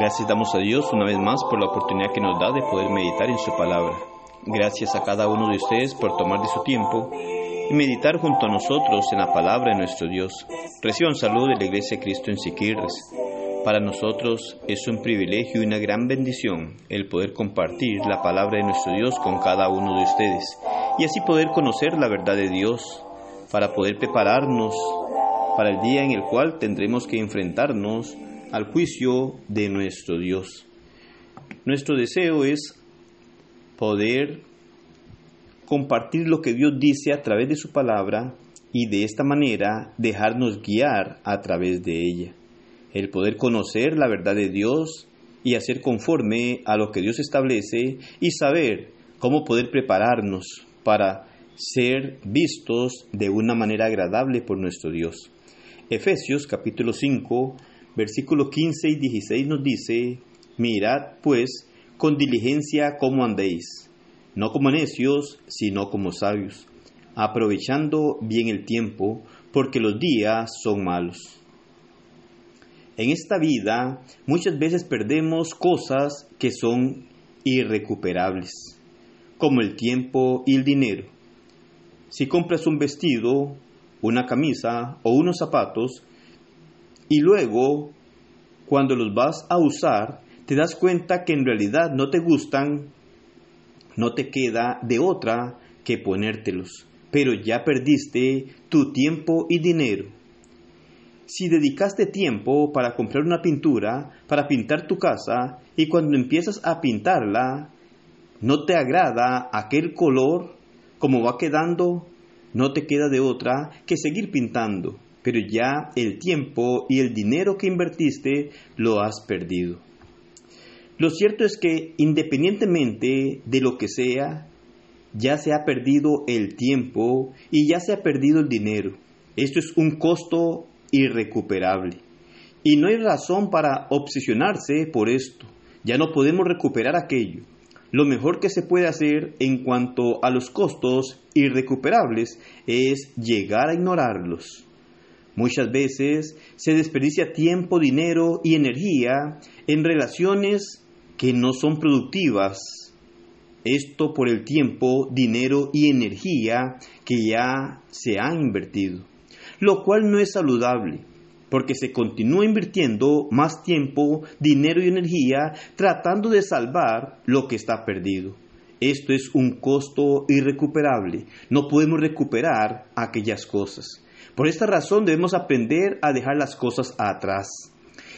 Gracias damos a Dios una vez más por la oportunidad que nos da de poder meditar en su palabra. Gracias a cada uno de ustedes por tomar de su tiempo y meditar junto a nosotros en la palabra de nuestro Dios. Reciban salud de la Iglesia de Cristo en Siquirres. Para nosotros es un privilegio y una gran bendición el poder compartir la palabra de nuestro Dios con cada uno de ustedes y así poder conocer la verdad de Dios para poder prepararnos para el día en el cual tendremos que enfrentarnos al juicio de nuestro Dios. Nuestro deseo es poder compartir lo que Dios dice a través de su palabra y de esta manera dejarnos guiar a través de ella. El poder conocer la verdad de Dios y hacer conforme a lo que Dios establece y saber cómo poder prepararnos para ser vistos de una manera agradable por nuestro Dios. Efesios capítulo 5 versículos 15 y 16 nos dice, mirad pues con diligencia cómo andéis, no como necios, sino como sabios, aprovechando bien el tiempo, porque los días son malos. En esta vida muchas veces perdemos cosas que son irrecuperables, como el tiempo y el dinero. Si compras un vestido, una camisa o unos zapatos, y luego, cuando los vas a usar, te das cuenta que en realidad no te gustan, no te queda de otra que ponértelos, pero ya perdiste tu tiempo y dinero. Si dedicaste tiempo para comprar una pintura, para pintar tu casa, y cuando empiezas a pintarla, no te agrada aquel color como va quedando, no te queda de otra que seguir pintando pero ya el tiempo y el dinero que invertiste lo has perdido. Lo cierto es que independientemente de lo que sea, ya se ha perdido el tiempo y ya se ha perdido el dinero. Esto es un costo irrecuperable. Y no hay razón para obsesionarse por esto. Ya no podemos recuperar aquello. Lo mejor que se puede hacer en cuanto a los costos irrecuperables es llegar a ignorarlos. Muchas veces se desperdicia tiempo, dinero y energía en relaciones que no son productivas. Esto por el tiempo, dinero y energía que ya se han invertido. Lo cual no es saludable, porque se continúa invirtiendo más tiempo, dinero y energía tratando de salvar lo que está perdido. Esto es un costo irrecuperable. No podemos recuperar aquellas cosas. Por esta razón debemos aprender a dejar las cosas atrás.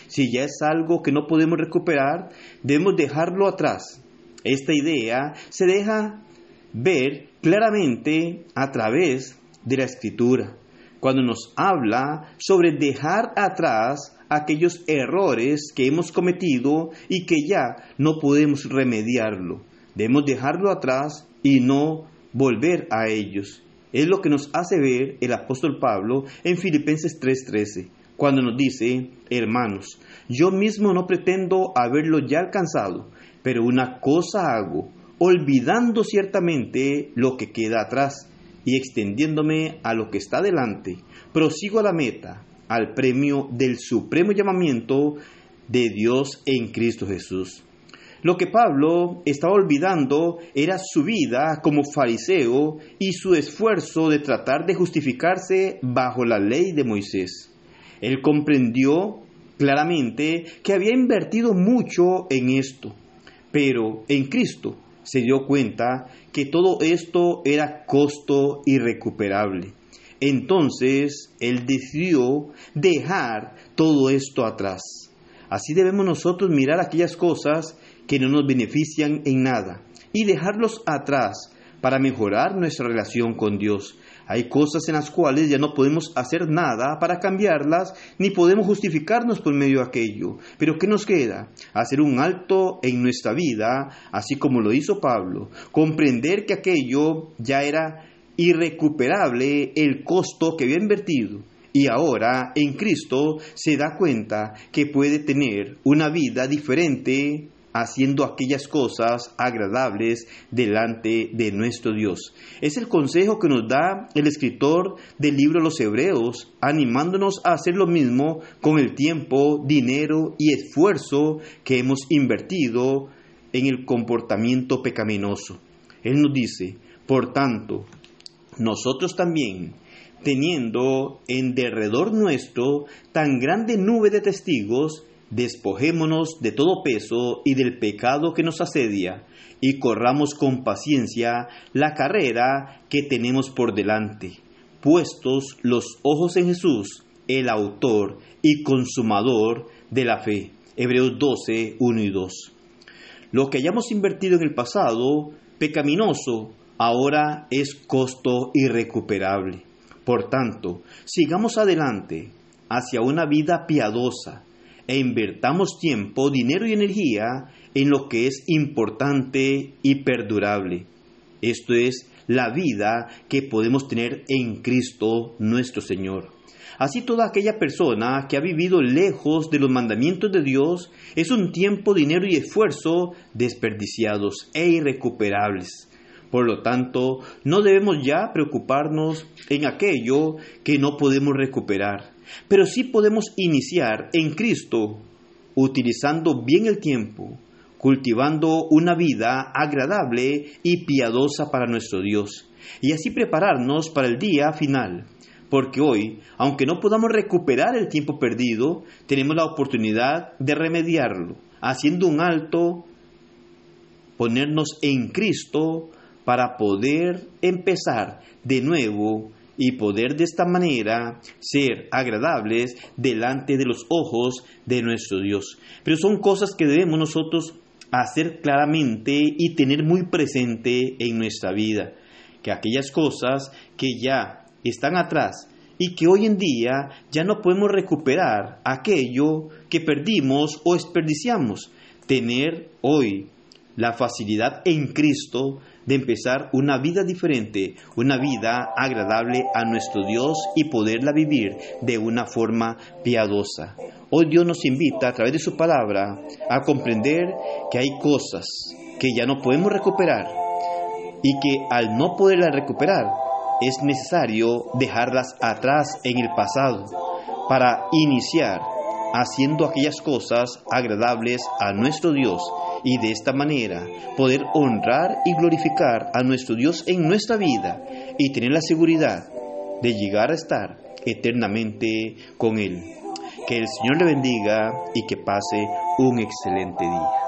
Si ya es algo que no podemos recuperar, debemos dejarlo atrás. Esta idea se deja ver claramente a través de la escritura, cuando nos habla sobre dejar atrás aquellos errores que hemos cometido y que ya no podemos remediarlo. Debemos dejarlo atrás y no volver a ellos. Es lo que nos hace ver el apóstol Pablo en Filipenses 3:13, cuando nos dice, hermanos, yo mismo no pretendo haberlo ya alcanzado, pero una cosa hago, olvidando ciertamente lo que queda atrás y extendiéndome a lo que está delante, prosigo a la meta, al premio del supremo llamamiento de Dios en Cristo Jesús. Lo que Pablo estaba olvidando era su vida como fariseo y su esfuerzo de tratar de justificarse bajo la ley de Moisés. Él comprendió claramente que había invertido mucho en esto, pero en Cristo se dio cuenta que todo esto era costo irrecuperable. Entonces él decidió dejar todo esto atrás. Así debemos nosotros mirar aquellas cosas que no nos benefician en nada y dejarlos atrás para mejorar nuestra relación con Dios. Hay cosas en las cuales ya no podemos hacer nada para cambiarlas, ni podemos justificarnos por medio de aquello. Pero ¿qué nos queda? Hacer un alto en nuestra vida, así como lo hizo Pablo, comprender que aquello ya era irrecuperable el costo que había invertido. Y ahora en Cristo se da cuenta que puede tener una vida diferente haciendo aquellas cosas agradables delante de nuestro Dios. Es el consejo que nos da el escritor del libro los Hebreos, animándonos a hacer lo mismo con el tiempo, dinero y esfuerzo que hemos invertido en el comportamiento pecaminoso. Él nos dice, por tanto, nosotros también, teniendo en derredor nuestro tan grande nube de testigos, despojémonos de todo peso y del pecado que nos asedia, y corramos con paciencia la carrera que tenemos por delante, puestos los ojos en Jesús, el autor y consumador de la fe. Hebreos 12, 1 y 2. Lo que hayamos invertido en el pasado, pecaminoso, ahora es costo irrecuperable. Por tanto, sigamos adelante hacia una vida piadosa, e invertamos tiempo, dinero y energía en lo que es importante y perdurable. Esto es la vida que podemos tener en Cristo nuestro Señor. Así toda aquella persona que ha vivido lejos de los mandamientos de Dios es un tiempo, dinero y esfuerzo desperdiciados e irrecuperables. Por lo tanto, no debemos ya preocuparnos en aquello que no podemos recuperar, pero sí podemos iniciar en Cristo, utilizando bien el tiempo, cultivando una vida agradable y piadosa para nuestro Dios, y así prepararnos para el día final. Porque hoy, aunque no podamos recuperar el tiempo perdido, tenemos la oportunidad de remediarlo, haciendo un alto, ponernos en Cristo, para poder empezar de nuevo y poder de esta manera ser agradables delante de los ojos de nuestro Dios. Pero son cosas que debemos nosotros hacer claramente y tener muy presente en nuestra vida, que aquellas cosas que ya están atrás y que hoy en día ya no podemos recuperar aquello que perdimos o desperdiciamos, tener hoy la facilidad en Cristo de empezar una vida diferente, una vida agradable a nuestro Dios y poderla vivir de una forma piadosa. Hoy Dios nos invita a través de su palabra a comprender que hay cosas que ya no podemos recuperar y que al no poderlas recuperar es necesario dejarlas atrás en el pasado para iniciar haciendo aquellas cosas agradables a nuestro Dios y de esta manera poder honrar y glorificar a nuestro Dios en nuestra vida y tener la seguridad de llegar a estar eternamente con Él. Que el Señor le bendiga y que pase un excelente día.